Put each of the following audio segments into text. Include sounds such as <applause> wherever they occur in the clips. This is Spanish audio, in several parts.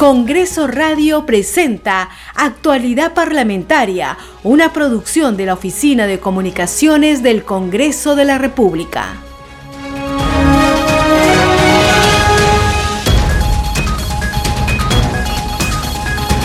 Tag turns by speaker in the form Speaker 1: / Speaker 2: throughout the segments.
Speaker 1: Congreso Radio presenta Actualidad Parlamentaria, una producción de la Oficina de Comunicaciones del Congreso de la República.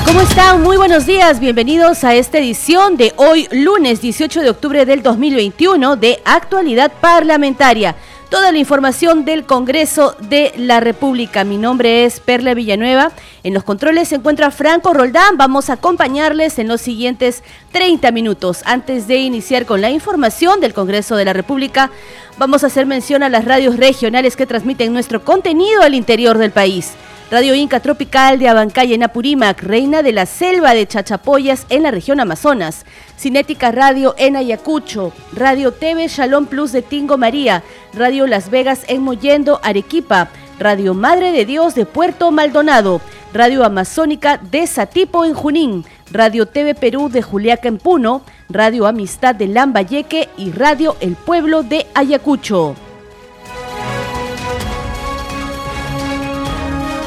Speaker 1: ¿Cómo están? Muy buenos días, bienvenidos a esta edición de hoy lunes 18 de octubre del 2021 de Actualidad Parlamentaria toda la información del Congreso de la República. Mi nombre es Perla Villanueva. En los controles se encuentra Franco Roldán. Vamos a acompañarles en los siguientes 30 minutos. Antes de iniciar con la información del Congreso de la República, vamos a hacer mención a las radios regionales que transmiten nuestro contenido al interior del país. Radio Inca Tropical de Abancay en Apurímac, Reina de la Selva de Chachapoyas en la región Amazonas, Cinética Radio en Ayacucho, Radio TV Shalom Plus de Tingo María, Radio Las Vegas en Mollendo, Arequipa, Radio Madre de Dios de Puerto Maldonado, Radio Amazónica de Satipo en Junín, Radio TV Perú de Juliaca en Puno, Radio Amistad de Lambayeque y Radio El Pueblo de Ayacucho.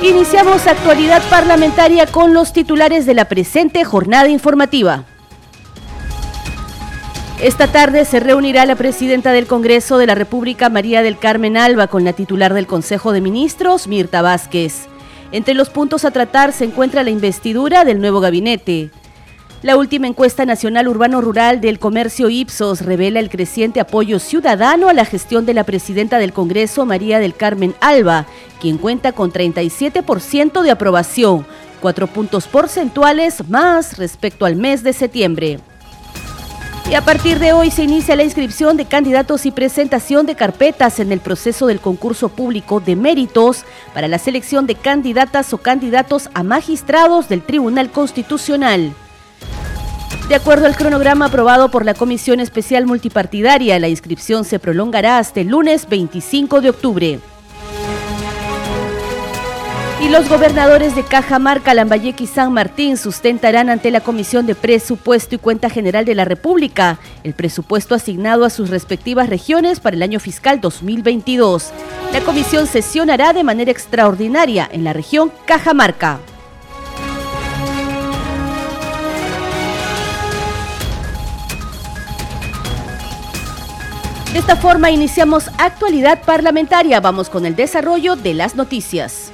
Speaker 1: Iniciamos actualidad parlamentaria con los titulares de la presente jornada informativa. Esta tarde se reunirá la presidenta del Congreso de la República, María del Carmen Alba, con la titular del Consejo de Ministros, Mirta Vázquez. Entre los puntos a tratar se encuentra la investidura del nuevo gabinete. La última encuesta nacional urbano-rural del comercio Ipsos revela el creciente apoyo ciudadano a la gestión de la presidenta del Congreso, María del Carmen Alba, quien cuenta con 37% de aprobación, cuatro puntos porcentuales más respecto al mes de septiembre. Y a partir de hoy se inicia la inscripción de candidatos y presentación de carpetas en el proceso del concurso público de méritos para la selección de candidatas o candidatos a magistrados del Tribunal Constitucional. De acuerdo al cronograma aprobado por la Comisión Especial Multipartidaria, la inscripción se prolongará hasta el lunes 25 de octubre. Y los gobernadores de Cajamarca, Lambayeque y San Martín sustentarán ante la Comisión de Presupuesto y Cuenta General de la República el presupuesto asignado a sus respectivas regiones para el año fiscal 2022. La comisión sesionará de manera extraordinaria en la región Cajamarca. De esta forma iniciamos actualidad parlamentaria. Vamos con el desarrollo de las noticias.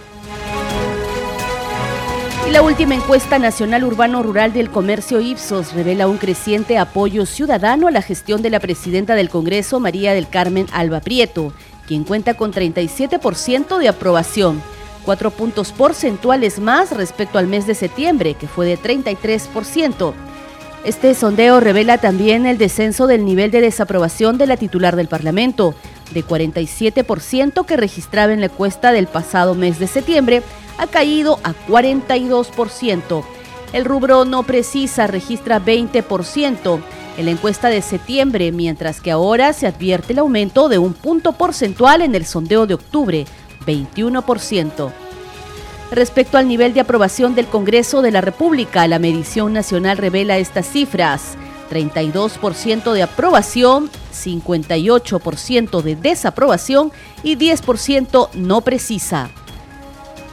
Speaker 1: La última encuesta nacional urbano-rural del comercio Ipsos revela un creciente apoyo ciudadano a la gestión de la presidenta del Congreso, María del Carmen Alba Prieto, quien cuenta con 37% de aprobación, cuatro puntos porcentuales más respecto al mes de septiembre, que fue de 33%. Este sondeo revela también el descenso del nivel de desaprobación de la titular del Parlamento, de 47% que registraba en la encuesta del pasado mes de septiembre, ha caído a 42%. El rubro no precisa registra 20% en la encuesta de septiembre, mientras que ahora se advierte el aumento de un punto porcentual en el sondeo de octubre, 21%. Respecto al nivel de aprobación del Congreso de la República, la medición nacional revela estas cifras. 32% de aprobación, 58% de desaprobación y 10% no precisa.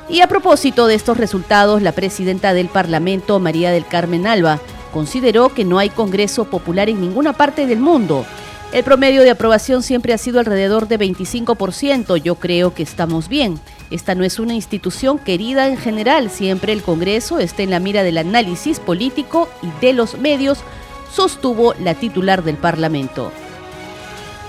Speaker 1: Y a propósito de estos resultados, la presidenta del Parlamento, María del Carmen Alba, consideró que no hay Congreso popular en ninguna parte del mundo. El promedio de aprobación siempre ha sido alrededor de 25%. Yo creo que estamos bien. Esta no es una institución querida en general, siempre el Congreso está en la mira del análisis político y de los medios, sostuvo la titular del Parlamento.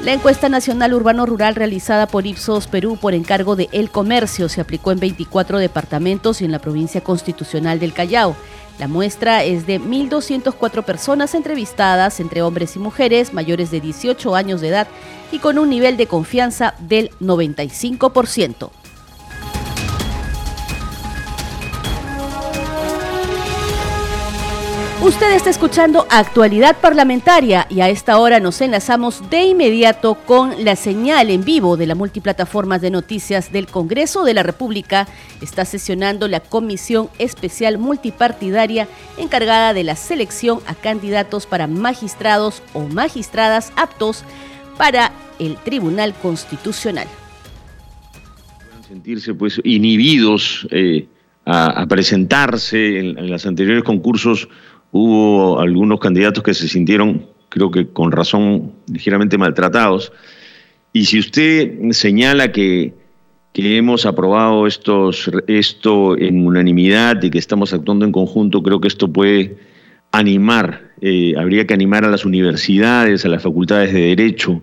Speaker 1: La encuesta nacional urbano-rural realizada por Ipsos Perú por encargo de El Comercio se aplicó en 24 departamentos y en la provincia constitucional del Callao. La muestra es de 1.204 personas entrevistadas entre hombres y mujeres mayores de 18 años de edad y con un nivel de confianza del 95%. Usted está escuchando Actualidad Parlamentaria y a esta hora nos enlazamos de inmediato con la señal en vivo de la multiplataforma de noticias del Congreso de la República. Está sesionando la Comisión Especial Multipartidaria encargada de la selección a candidatos para magistrados o magistradas aptos para el Tribunal Constitucional.
Speaker 2: Sentirse pues inhibidos. Eh a, presentarse. En, en los anteriores concursos hubo algunos candidatos que se sintieron, creo que con razón, ligeramente maltratados. Y si usted señala que, hemos aprobado esto en unanimidad y que estamos actuando en conjunto, creo que esto puede animar, eh, habría que animar a las universidades, a las facultades de derecho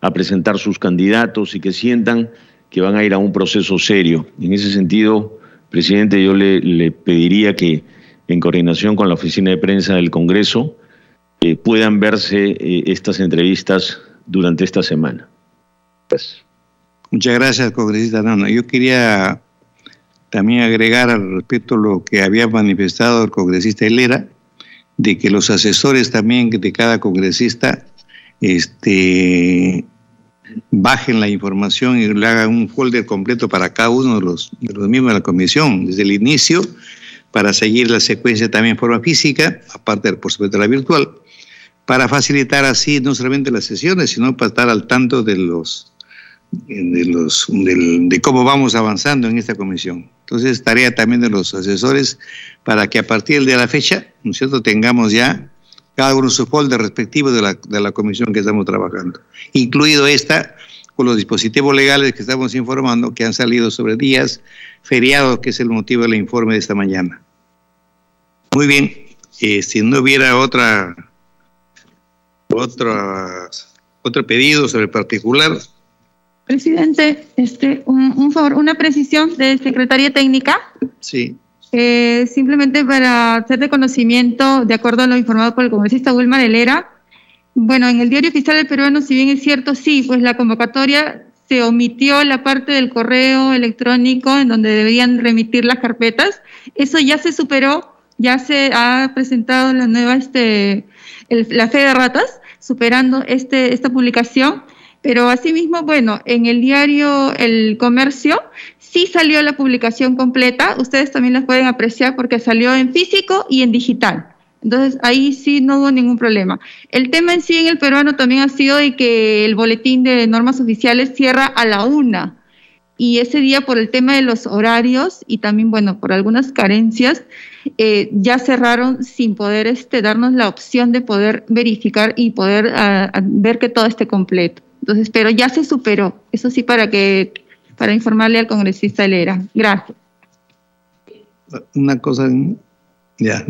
Speaker 2: a presentar sus candidatos y que sientan que van a ir a un proceso serio. En ese sentido, presidente, yo le, pediría que en coordinación con la oficina de prensa del Congreso eh, puedan verse eh, estas entrevistas durante esta semana.
Speaker 3: Pues. Muchas gracias, congresista Nano. Yo quería también agregar al respecto lo que había manifestado el congresista Helera, de que los asesores también de cada congresista este, bajen la información y le hagan un folder completo para cada uno de los, de los miembros de la comisión, desde el inicio, para seguir la secuencia también en forma física, aparte, por supuesto, de la virtual, para facilitar así no solamente las sesiones, sino para estar al tanto de los de, cómo vamos avanzando en esta comisión. Entonces, tarea también de los asesores para que a partir de la fecha, ¿no cierto?, tengamos ya cada uno su folder respectivo de la, de la comisión que estamos trabajando, incluido esta con los dispositivos legales que estamos informando que han salido sobre días feriados, que es el motivo del informe de esta mañana. Muy bien, eh, si no hubiera otra, otra, otro pedido sobre el particular,
Speaker 4: Presidente, este, un, favor, una precisión de Secretaría Técnica.
Speaker 3: Sí.
Speaker 4: Eh, simplemente para hacer de conocimiento, de acuerdo a lo informado por el congresista Wilmar Helera, bueno, en el diario oficial del peruano, si bien es cierto, sí, pues la convocatoria se omitió la parte del correo electrónico en donde deberían remitir las carpetas. Eso ya se superó, ya se ha presentado la nueva, este, la fe de ratas, superando este, esta publicación. Pero asimismo, bueno, en el diario El Comercio sí salió la publicación completa, ustedes también la pueden apreciar porque salió en físico y en digital. Entonces ahí sí no hubo ningún problema. El tema en sí en el peruano también ha sido de que el boletín de normas oficiales cierra a la una. Y ese día por el tema de los horarios y también, bueno, por algunas carencias, eh, ya cerraron sin poder este, darnos la opción de poder verificar y poder ah, ver que todo esté completo. Entonces, pero ya se superó. Eso sí, para que para informarle al congresista Lera. Gracias.
Speaker 3: Una cosa, ya.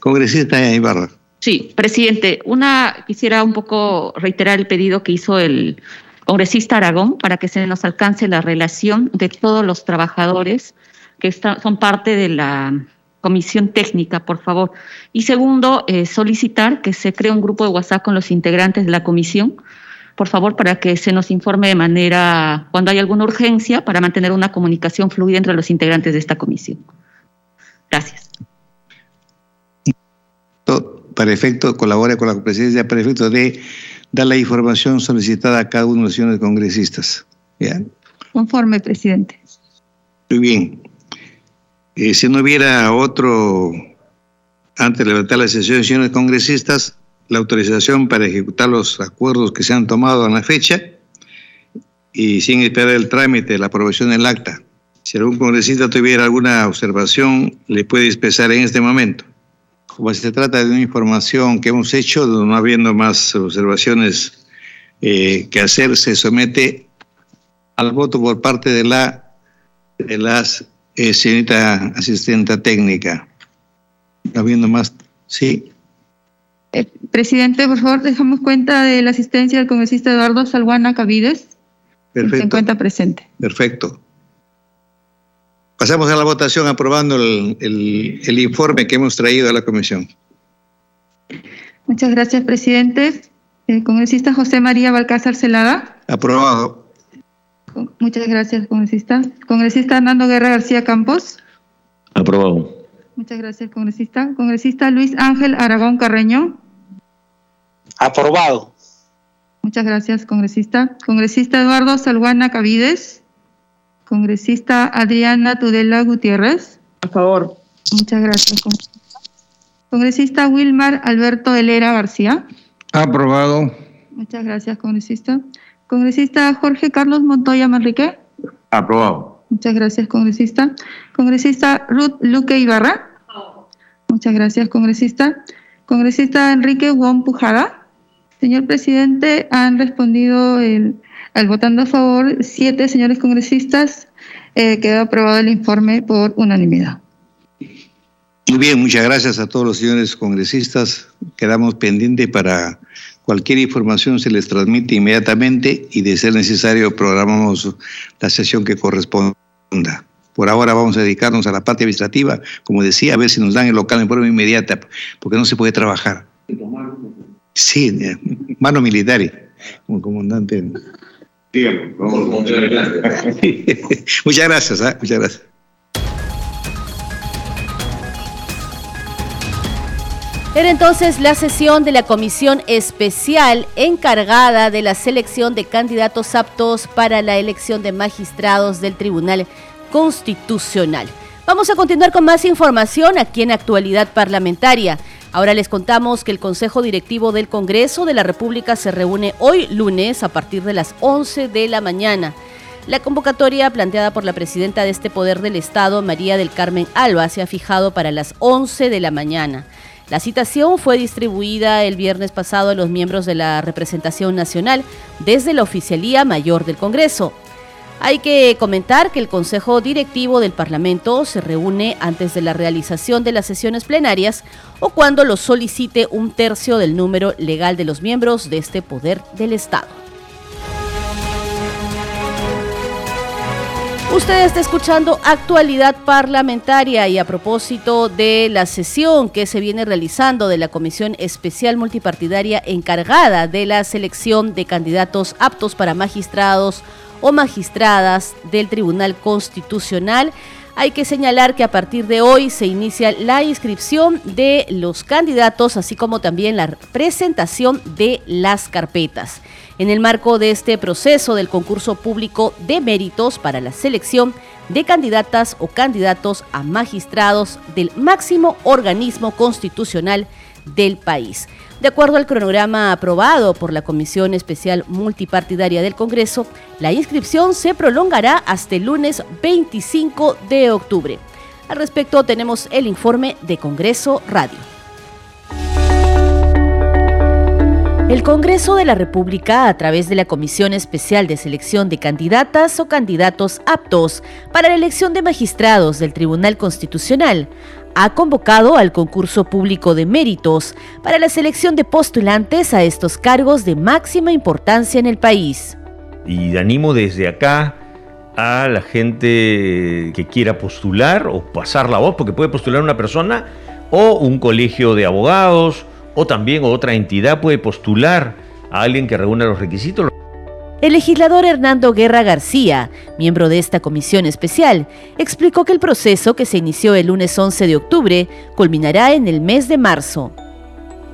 Speaker 3: Congresista Ibarra.
Speaker 5: Sí, presidente, una quisiera un poco reiterar el pedido que hizo el congresista Aragón para que se nos alcance la relación de todos los trabajadores que son parte de la comisión técnica, por favor. Y segundo, eh, solicitar que se cree un grupo de WhatsApp con los integrantes de la comisión por favor, para que se nos informe de manera, cuando hay alguna urgencia, para mantener una comunicación fluida entre los integrantes de esta comisión. Gracias.
Speaker 3: Para efecto, colabore con la presidencia para efecto de dar la información solicitada a cada uno de los señores congresistas.
Speaker 4: Conforme, presidente.
Speaker 3: Muy bien. Eh, si no hubiera otro, antes de levantar la sesión de señores congresistas, la autorización para ejecutar los acuerdos que se han tomado en la fecha y sin esperar el trámite la aprobación del acta. Si algún congresista tuviera alguna observación, le puede expresar en este momento. Como se trata de una información que hemos hecho, no habiendo más observaciones eh, que hacer, se somete al voto por parte de la de las eh, señorita asistenta técnica. No habiendo más, sí.
Speaker 4: Eh, presidente, por favor, dejamos cuenta de la asistencia del congresista Eduardo Salguana Cavides.
Speaker 3: Perfecto. Se
Speaker 4: encuentra presente.
Speaker 3: Perfecto. Pasamos a la votación aprobando el, el, informe que hemos traído a la comisión.
Speaker 4: Muchas gracias, presidente. El congresista José María Balcázar Celada.
Speaker 3: Aprobado.
Speaker 4: Muchas gracias, congresista. Congresista Hernando Guerra García Campos.
Speaker 2: Aprobado.
Speaker 4: Muchas gracias, congresista. Congresista Luis Ángel Aragón Carreño.
Speaker 6: Aprobado.
Speaker 4: Muchas gracias, congresista. Congresista Eduardo Salguana Cavides. Congresista Adriana Tudela Gutiérrez.
Speaker 6: A favor.
Speaker 4: Muchas gracias, congresista. Congresista Wilmar Alberto Helera García.
Speaker 3: Aprobado.
Speaker 4: Muchas gracias, congresista. Congresista Jorge Carlos Montoya Manrique.
Speaker 3: Aprobado.
Speaker 4: Muchas gracias, congresista. Congresista Ruth Luque Ibarra. Muchas gracias, congresista. Congresista Enrique Wong Pujada. Señor presidente, han respondido el, al votando a favor siete señores congresistas. Eh, quedó aprobado el informe por unanimidad.
Speaker 3: Muy bien, muchas gracias a todos los señores congresistas. Quedamos pendientes para cualquier información se les transmite inmediatamente y de ser necesario programamos la sesión que corresponda. Por ahora vamos a dedicarnos a la parte administrativa, como decía, a ver si nos dan el local en forma inmediata, porque no se puede trabajar. Sí, eh, mano militar, como comandante. <laughs> muchas gracias, ¿eh? muchas gracias.
Speaker 1: Era entonces la sesión de la comisión especial encargada de la selección de candidatos aptos para la elección de magistrados del Tribunal Constitucional. Vamos a continuar con más información aquí en Actualidad Parlamentaria. Ahora les contamos que el Consejo Directivo del Congreso de la República se reúne hoy lunes a partir de las 11 de la mañana. La convocatoria planteada por la presidenta de este poder del Estado, María del Carmen Alba, se ha fijado para las 11 de la mañana. La citación fue distribuida el viernes pasado a los miembros de la representación nacional desde la Oficialía Mayor del Congreso. Hay que comentar que el Consejo Directivo del Parlamento se reúne antes de la realización de las sesiones plenarias o cuando lo solicite un tercio del número legal de los miembros de este poder del Estado. Usted está escuchando actualidad parlamentaria y a propósito de la sesión que se viene realizando de la Comisión Especial Multipartidaria encargada de la selección de candidatos aptos para magistrados o magistradas del Tribunal Constitucional. Hay que señalar que a partir de hoy se inicia la inscripción de los candidatos, así como también la presentación de las carpetas en el marco de este proceso del concurso público de méritos para la selección de candidatas o candidatos a magistrados del máximo organismo constitucional del país. De acuerdo al cronograma aprobado por la Comisión Especial Multipartidaria del Congreso, la inscripción se prolongará hasta el lunes 25 de octubre. Al respecto tenemos el informe de Congreso Radio. El Congreso de la República, a través de la Comisión Especial de Selección de Candidatas o Candidatos Aptos para la elección de magistrados del Tribunal Constitucional, ha convocado al concurso público de méritos para la selección de postulantes a estos cargos de máxima importancia en el país.
Speaker 6: Y animo desde acá a la gente que quiera postular o pasar la voz, porque puede postular una persona o un colegio de abogados, o también otra entidad puede postular a alguien que reúna los requisitos.
Speaker 1: El legislador Hernando Guerra García, miembro de esta comisión especial, explicó que el proceso que se inició el lunes 11 de octubre culminará en el mes de marzo.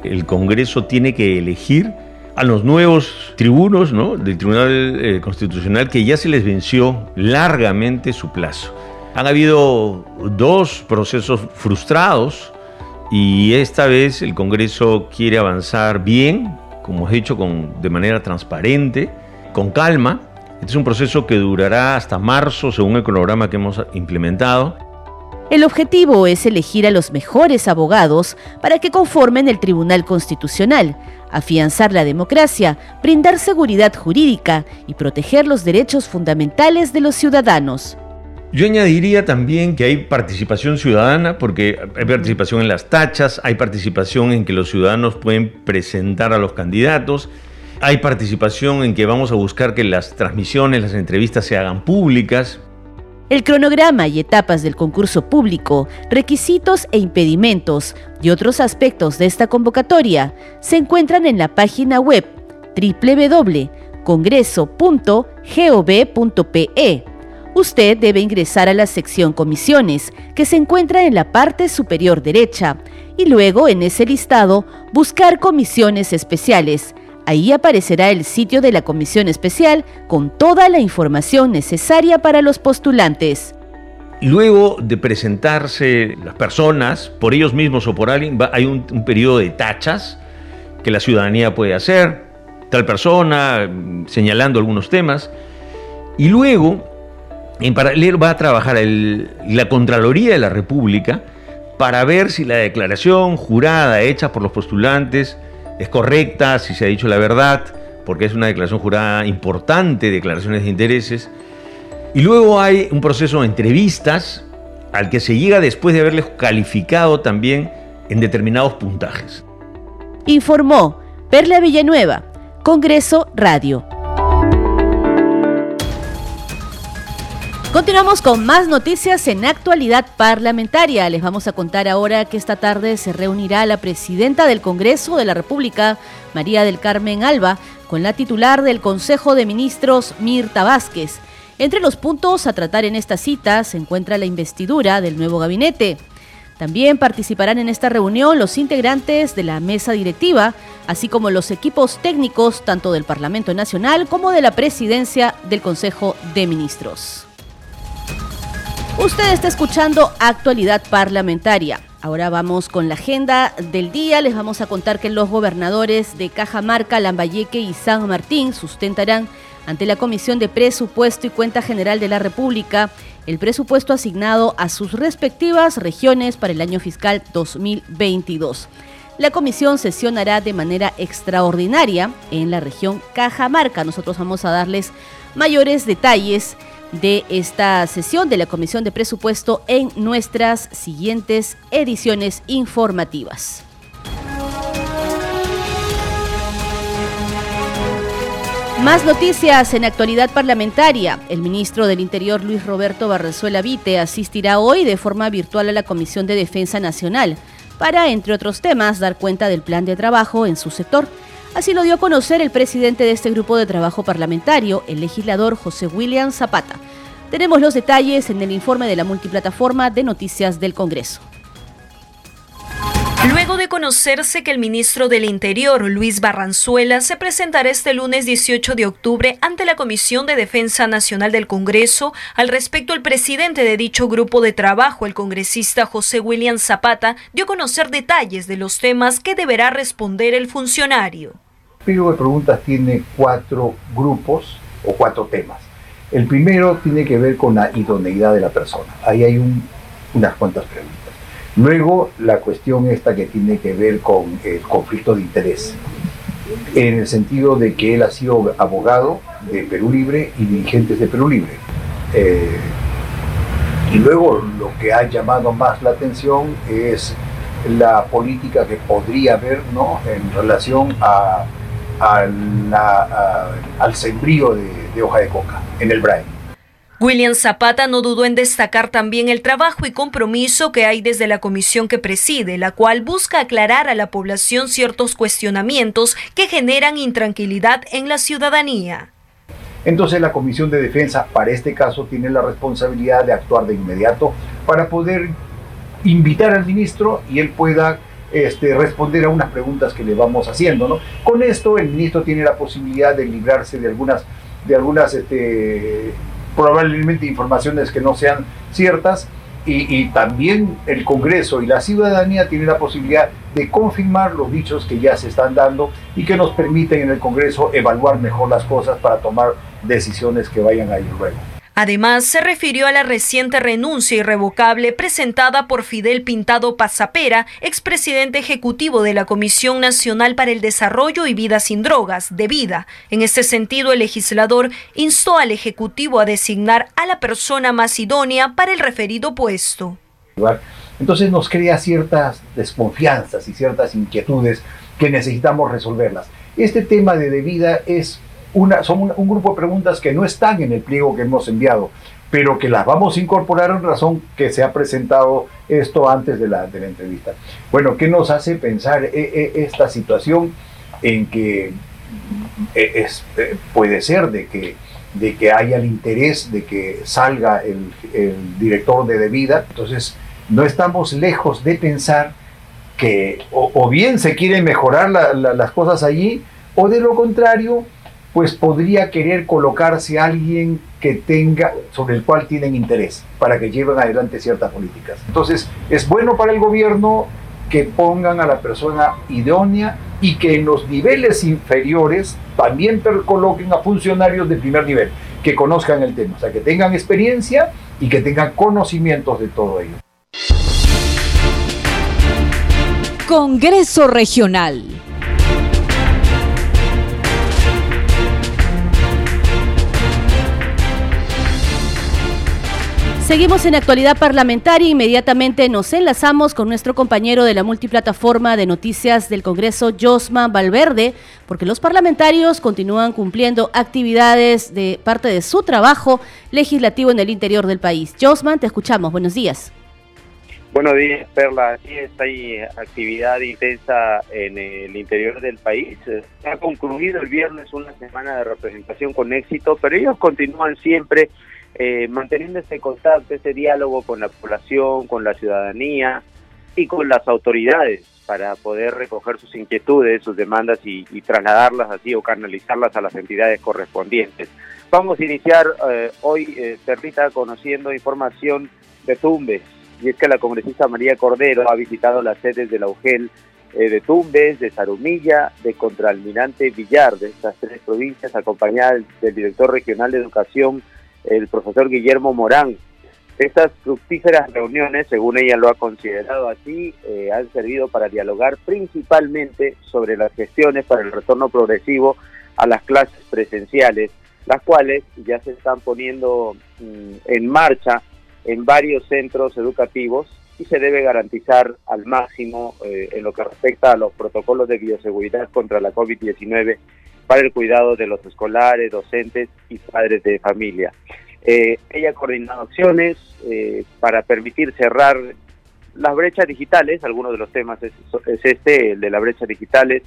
Speaker 6: El Congreso tiene que elegir a los nuevos tribunos del Tribunal eh, Constitucional que ya se les venció largamente su plazo. Han habido dos procesos frustrados y esta vez el Congreso quiere avanzar bien, como he dicho, con, de manera transparente, con calma. Este es un proceso que durará hasta marzo, según el cronograma que hemos implementado.
Speaker 1: El objetivo es elegir a los mejores abogados para que conformen el Tribunal Constitucional, afianzar la democracia, brindar seguridad jurídica y proteger los derechos fundamentales de los ciudadanos.
Speaker 6: Yo añadiría también que hay participación ciudadana, porque hay participación en las tachas, hay participación en que los ciudadanos pueden presentar a los candidatos, hay participación en que vamos a buscar que las transmisiones, las entrevistas se hagan públicas.
Speaker 1: El cronograma y etapas del concurso público, requisitos e impedimentos y otros aspectos de esta convocatoria se encuentran en la página web www.congreso.gov.pe usted debe ingresar a la sección Comisiones, que se encuentra en la parte superior derecha, y luego en ese listado buscar Comisiones Especiales. Ahí aparecerá el sitio de la comisión especial con toda la información necesaria para los postulantes.
Speaker 6: Luego de presentarse las personas, por ellos mismos o por alguien, hay un, un periodo de tachas que la ciudadanía puede hacer, tal persona, señalando algunos temas. Y luego en paralelo va a trabajar la Contraloría de la República para ver si la declaración jurada hecha por los postulantes es correcta, si se ha dicho la verdad, porque es una declaración jurada importante, declaraciones de intereses. Y luego hay un proceso de entrevistas al que se llega después de haberles calificado también en determinados puntajes.
Speaker 1: Informó Perla Villanueva, Congreso Radio. Continuamos con más noticias en actualidad parlamentaria. Les vamos a contar ahora que esta tarde se reunirá la presidenta del Congreso de la República, María del Carmen Alba, con la titular del Consejo de Ministros, Mirta Vázquez. Entre los puntos a tratar en esta cita se encuentra la investidura del nuevo gabinete. También participarán en esta reunión los integrantes de la mesa directiva, así como los equipos técnicos tanto del Parlamento Nacional como de la presidencia del Consejo de Ministros. Usted está escuchando Actualidad Parlamentaria. Ahora vamos con la agenda del día. Les vamos a contar que los gobernadores de Cajamarca, Lambayeque y San Martín sustentarán ante la Comisión de Presupuesto y Cuenta General de la República el presupuesto asignado a sus respectivas regiones para el año fiscal 2022. La comisión sesionará de manera extraordinaria en la región Cajamarca. Nosotros vamos a darles mayores detalles de esta sesión de la Comisión de Presupuesto en nuestras siguientes ediciones informativas. Más noticias en actualidad parlamentaria. El ministro del Interior Luis Roberto Barrezuela Vite asistirá hoy de forma virtual a la Comisión de Defensa Nacional para, entre otros temas, dar cuenta del plan de trabajo en su sector. Así lo dio a conocer el presidente de este grupo de trabajo parlamentario, el legislador José William Zapata. Tenemos los detalles en el informe de la multiplataforma de noticias del Congreso.
Speaker 7: Luego de conocerse que el ministro del Interior, Luis Barranzuela, se presentará este lunes 18 de octubre ante la Comisión de Defensa Nacional del Congreso, al respecto el presidente de dicho grupo de trabajo, el congresista José William Zapata, dio a conocer detalles de los temas que deberá responder el funcionario.
Speaker 8: El pliego de preguntas tiene cuatro grupos o cuatro temas. El primero tiene que ver con la idoneidad de la persona. Ahí hay unas cuantas preguntas. Luego, la cuestión esta que tiene que ver con el conflicto de interés, en el sentido de que él ha sido abogado de Perú Libre y dirigentes de Perú Libre. Eh, y luego lo que ha llamado más la atención es la política que podría haber ¿no? en relación a al sembrío de, hoja de coca en el Brain.
Speaker 7: William Zapata no dudó en destacar también el trabajo y compromiso que hay desde la comisión que preside, la cual busca aclarar a la población ciertos cuestionamientos que generan intranquilidad en la ciudadanía.
Speaker 8: Entonces la Comisión de Defensa, para este caso, tiene la responsabilidad de actuar de inmediato para poder invitar al ministro y él pueda este, responder a unas preguntas que le vamos haciendo. ¿no? Con esto el ministro tiene la posibilidad de librarse de algunas, de algunas este, probablemente informaciones que no sean ciertas y, también el Congreso y la ciudadanía tienen la posibilidad de confirmar los dichos que ya se están dando y que nos permiten en el Congreso evaluar mejor las cosas para tomar decisiones que vayan a ir luego.
Speaker 7: Además, se refirió a la reciente renuncia irrevocable presentada por Fidel Pintado Pasapera, expresidente ejecutivo de la Comisión Nacional para el Desarrollo y Vida sin Drogas, de Vida. En este sentido, el legislador instó al Ejecutivo a designar a la persona más idónea para el referido puesto.
Speaker 8: Entonces nos crea ciertas desconfianzas y ciertas inquietudes que necesitamos resolverlas. Este tema de debida es son un, grupo de preguntas que no están en el pliego que hemos enviado, pero que las vamos a incorporar en razón que se ha presentado esto antes de la, de la entrevista. Bueno, ¿qué nos hace pensar eh, eh, esta situación en que eh, es, puede ser de que, de que haya el interés de que salga el, director de debida? Entonces, no estamos lejos de pensar que o, bien se quieren mejorar las cosas allí, o de lo contrario, pues podría querer colocarse alguien que tenga, sobre el cual tienen interés, para que lleven adelante ciertas políticas. Entonces, es bueno para el gobierno que pongan a la persona idónea y que en los niveles inferiores también coloquen a funcionarios de primer nivel. que conozcan el tema, o sea, que tengan experiencia y que tengan conocimientos de todo ello.
Speaker 1: Congreso Regional. Seguimos en actualidad parlamentaria. Inmediatamente nos enlazamos con nuestro compañero de la multiplataforma de noticias del Congreso, Josma Valverde, porque los parlamentarios continúan cumpliendo actividades de parte de su trabajo legislativo en el interior del país. Josman, te escuchamos. Buenos días.
Speaker 9: Buenos días, Perla. Sí, hay actividad intensa en el interior del país. Ha concluido el viernes una semana de representación con éxito, pero ellos continúan siempre eh, manteniendo ese contacto, ese diálogo con la población, con la ciudadanía y con las autoridades para poder recoger sus inquietudes, sus demandas y, trasladarlas así o canalizarlas a las entidades correspondientes. Vamos a iniciar eh, hoy, eh, conociendo información de Tumbes, y es que la congresista María Cordero ha visitado las sedes de la UGEL eh, de Tumbes, de Zarumilla, de Contraalmirante Villar, de estas tres provincias, acompañada del director regional de educación, el profesor Guillermo Morán. Estas fructíferas reuniones, según ella lo ha considerado así, eh, han servido para dialogar principalmente sobre las gestiones para el retorno progresivo a las clases presenciales, las cuales ya se están poniendo mm, en marcha en varios centros educativos y se debe garantizar al máximo eh, en lo que respecta a los protocolos de bioseguridad contra la COVID-19 para el cuidado de los escolares, docentes y padres de familia. Eh, ella ha coordinado acciones eh, para permitir cerrar las brechas digitales, algunos de los temas es, este, el de las brechas digitales,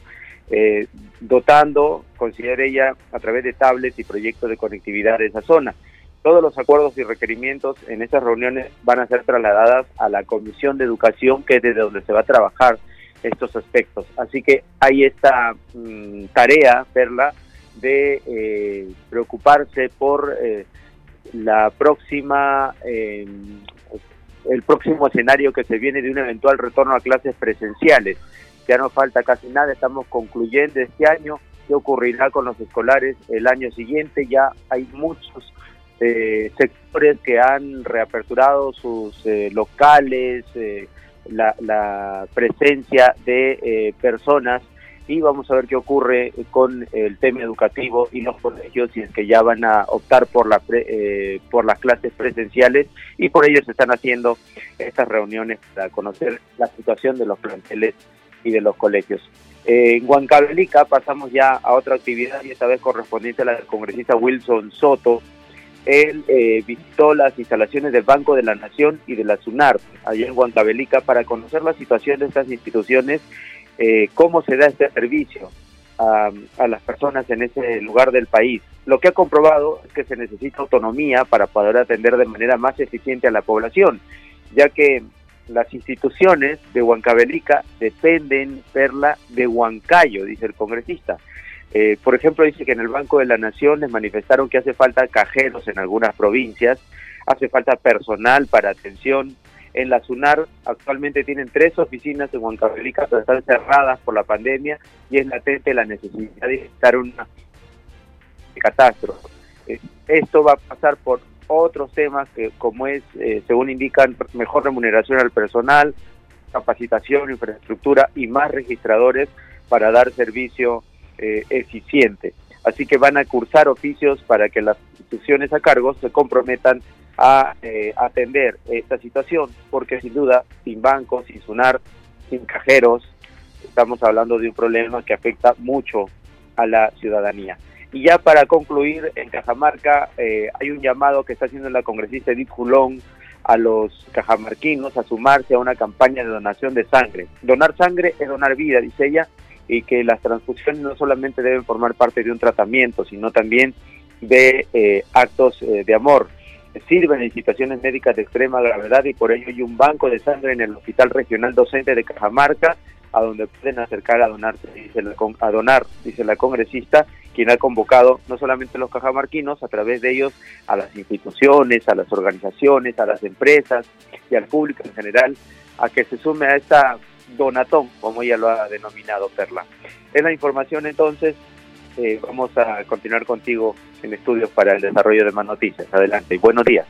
Speaker 9: eh, dotando, considera ella, a través de tablets y proyectos de conectividad de esa zona. Todos los acuerdos y requerimientos en estas reuniones van a ser trasladadas a la Comisión de Educación, que es desde donde se va a trabajar estos aspectos. Así que hay esta mm, tarea, Perla, de eh, preocuparse por eh, la próxima, em, el próximo escenario que se viene de un eventual retorno a clases presenciales. Ya no falta casi nada, estamos concluyendo este año. ¿Qué ocurrirá con los escolares el año siguiente? Ya hay muchos eh, sectores que han reaperturado sus locales, la, presencia de eh, personas y vamos a ver qué ocurre con el tema educativo y los colegios si es que ya van a optar por la eh, por las clases presenciales y por ello se están haciendo estas reuniones para conocer la situación de los planteles y de los colegios. en Huancavelica pasamos ya a otra actividad y esta vez correspondiente a la del congresista Wilson Soto, él eh, visitó las instalaciones del Banco de la Nación y de la SUNAR, allá en Huancavelica, para conocer la situación de estas instituciones, eh, cómo se da este servicio a, a, las personas en ese lugar del país. Lo que ha comprobado es que se necesita autonomía para poder atender de manera más eficiente a la población, ya que las instituciones de Huancavelica dependen, Perla, de Huancayo, dice el congresista. Eh, por ejemplo, dice que en el Banco de la Nación les manifestaron que hace falta cajeros en algunas provincias, hace falta personal para atención. En la SUNAR actualmente tienen tres oficinas en Huancavelica, pero están cerradas por la pandemia y es latente la necesidad de estar una catástrofe. Eh, esto va a pasar por otros temas que, como es, eh, según indican, mejor remuneración al personal, capacitación, infraestructura y más registradores para dar servicio eh, eficiente. Así que van a cursar oficios para que las instituciones a cargo se comprometan a eh, atender esta situación, porque sin duda, sin bancos, sin SUNAR, sin cajeros, estamos hablando de un problema que afecta mucho a la ciudadanía. Y ya para concluir, en Cajamarca eh, hay un llamado que está haciendo la congresista Edith Julón a los cajamarquinos a sumarse a una campaña de donación de sangre. Donar sangre es donar vida, dice ella, y que las transfusiones no solamente deben formar parte de un tratamiento, sino también de eh, actos eh, de amor. Sirven en situaciones médicas de extrema gravedad y por ello hay un banco de sangre en el Hospital Regional Docente de Cajamarca a donde pueden acercar a donarse, dice la, a donar, dice la congresista, quien ha convocado no solamente a los cajamarquinos, a través de ellos a las instituciones, a las organizaciones, a las empresas y al público en general, a que se sume a esta donatón, como ella lo ha denominado Perla. Es la información entonces eh, vamos a continuar contigo en estudios para el desarrollo de más noticias. Adelante y buenos días.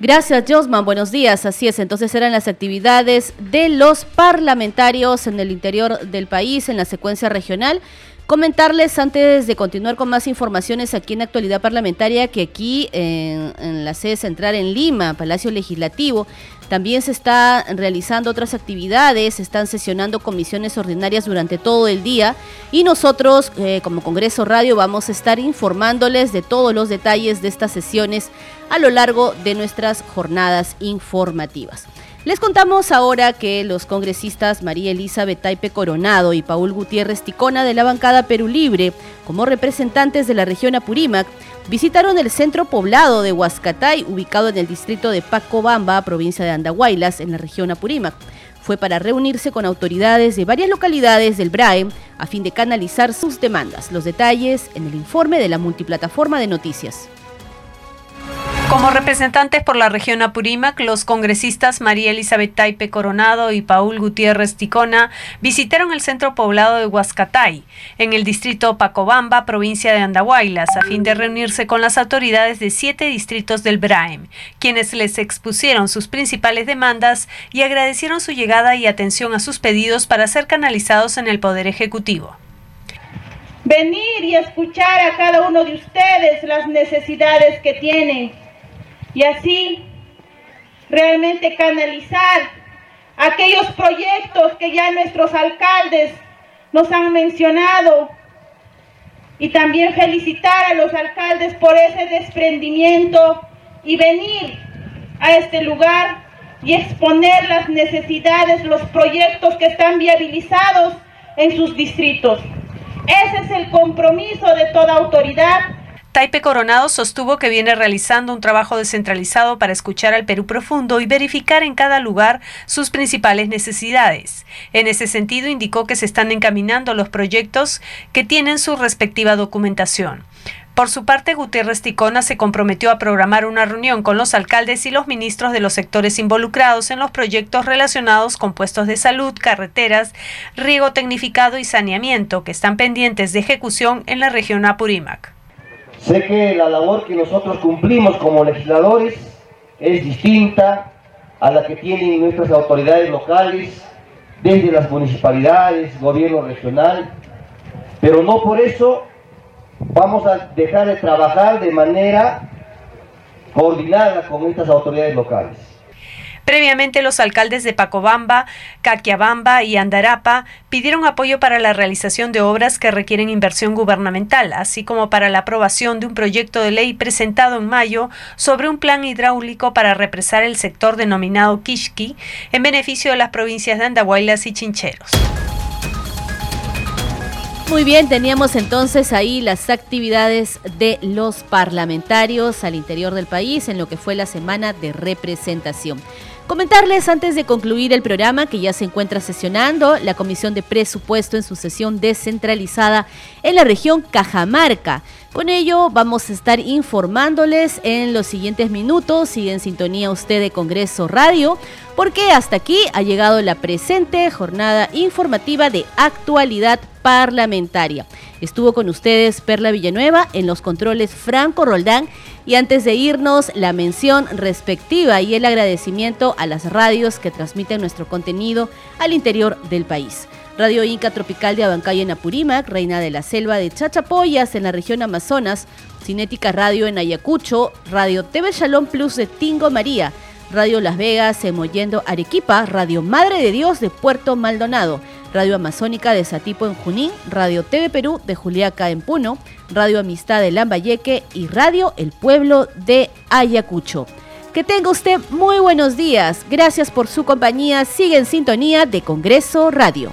Speaker 1: Gracias, Josman. Buenos días. Así es, entonces eran las actividades de los parlamentarios en el interior del país, en la secuencia regional. Comentarles antes de continuar con más informaciones aquí en Actualidad Parlamentaria que aquí en, en, la sede central en Lima, Palacio Legislativo, también se está realizando otras actividades, se están sesionando comisiones ordinarias durante todo el día y nosotros eh, como Congreso Radio vamos a estar informándoles de todos los detalles de estas sesiones a lo largo de nuestras jornadas informativas. Les contamos ahora que los congresistas María Elizabeth Taipe Coronado y Paul Gutiérrez Ticona de la bancada Perú Libre, como representantes de la región Apurímac, visitaron el centro poblado de Huascatay, ubicado en el distrito de Pacobamba, provincia de Andahuaylas, en la región Apurímac. Fue para reunirse con autoridades de varias localidades del BRAE a fin de canalizar sus demandas. Los detalles en el informe de la multiplataforma de noticias.
Speaker 10: Como representantes por la región Apurímac, los congresistas María Elizabeth Taipe Coronado y Paul Gutiérrez Ticona visitaron el centro poblado de Huascatay, en el distrito Pacobamba, provincia de Andahuaylas, a fin de reunirse con las autoridades de siete distritos del BRAEM, quienes les expusieron sus principales demandas y agradecieron su llegada y atención a sus pedidos para ser canalizados en el Poder Ejecutivo.
Speaker 11: Venir y escuchar a cada uno de ustedes las necesidades que tienen y así realmente canalizar aquellos proyectos que ya nuestros alcaldes nos han mencionado y también felicitar a los alcaldes por ese desprendimiento y venir a este lugar y exponer las necesidades, los proyectos que están viabilizados en sus distritos. Ese es el compromiso de toda autoridad
Speaker 10: Taipe Coronado sostuvo que viene realizando un trabajo descentralizado para escuchar al Perú profundo y verificar en cada lugar sus principales necesidades. En ese sentido, indicó que se están encaminando los proyectos que tienen su respectiva documentación. Por su parte, Gutiérrez Ticona se comprometió a programar una reunión con los alcaldes y los ministros de los sectores involucrados en los proyectos relacionados con puestos de salud, carreteras, riego tecnificado y saneamiento que están pendientes de ejecución en la región Apurímac.
Speaker 12: Sé que la labor que nosotros cumplimos como legisladores es distinta a la que tienen nuestras autoridades locales, desde las municipalidades, gobierno regional, pero no por eso vamos a dejar de trabajar de manera coordinada con estas autoridades locales.
Speaker 10: Previamente, los alcaldes de Pacobamba, Caquiabamba y Andarapa pidieron apoyo para la realización de obras que requieren inversión gubernamental, así como para la aprobación de un proyecto de ley presentado en mayo sobre un plan hidráulico para represar el sector denominado Kishki en beneficio de las provincias de Andahuaylas y Chincheros.
Speaker 1: Muy bien, teníamos entonces ahí las actividades de los parlamentarios al interior del país en lo que fue la semana de representación. Comentarles antes de concluir el programa que ya se encuentra sesionando la Comisión de Presupuesto en su sesión descentralizada en la región Cajamarca. Con ello vamos a estar informándoles en los siguientes minutos. Sigue en sintonía usted de Congreso Radio, porque hasta aquí ha llegado la presente jornada informativa de actualidad parlamentaria. Estuvo con ustedes Perla Villanueva en los controles Franco Roldán y antes de irnos la mención respectiva y el agradecimiento a las radios que transmiten nuestro contenido al interior del país. Radio Inca Tropical de Abancay en Apurímac, Reina de la Selva de Chachapoyas en la región Amazonas, Cinética Radio en Ayacucho, Radio TV Shalom Plus de Tingo María, Radio Las Vegas en Mollendo Arequipa, Radio Madre de Dios de Puerto Maldonado, Radio Amazónica de Satipo en Junín, Radio TV Perú de Juliaca en Puno, Radio Amistad de Lambayeque y Radio El Pueblo de Ayacucho. Que tenga usted muy buenos días. Gracias por su compañía. Sigue en sintonía de Congreso Radio.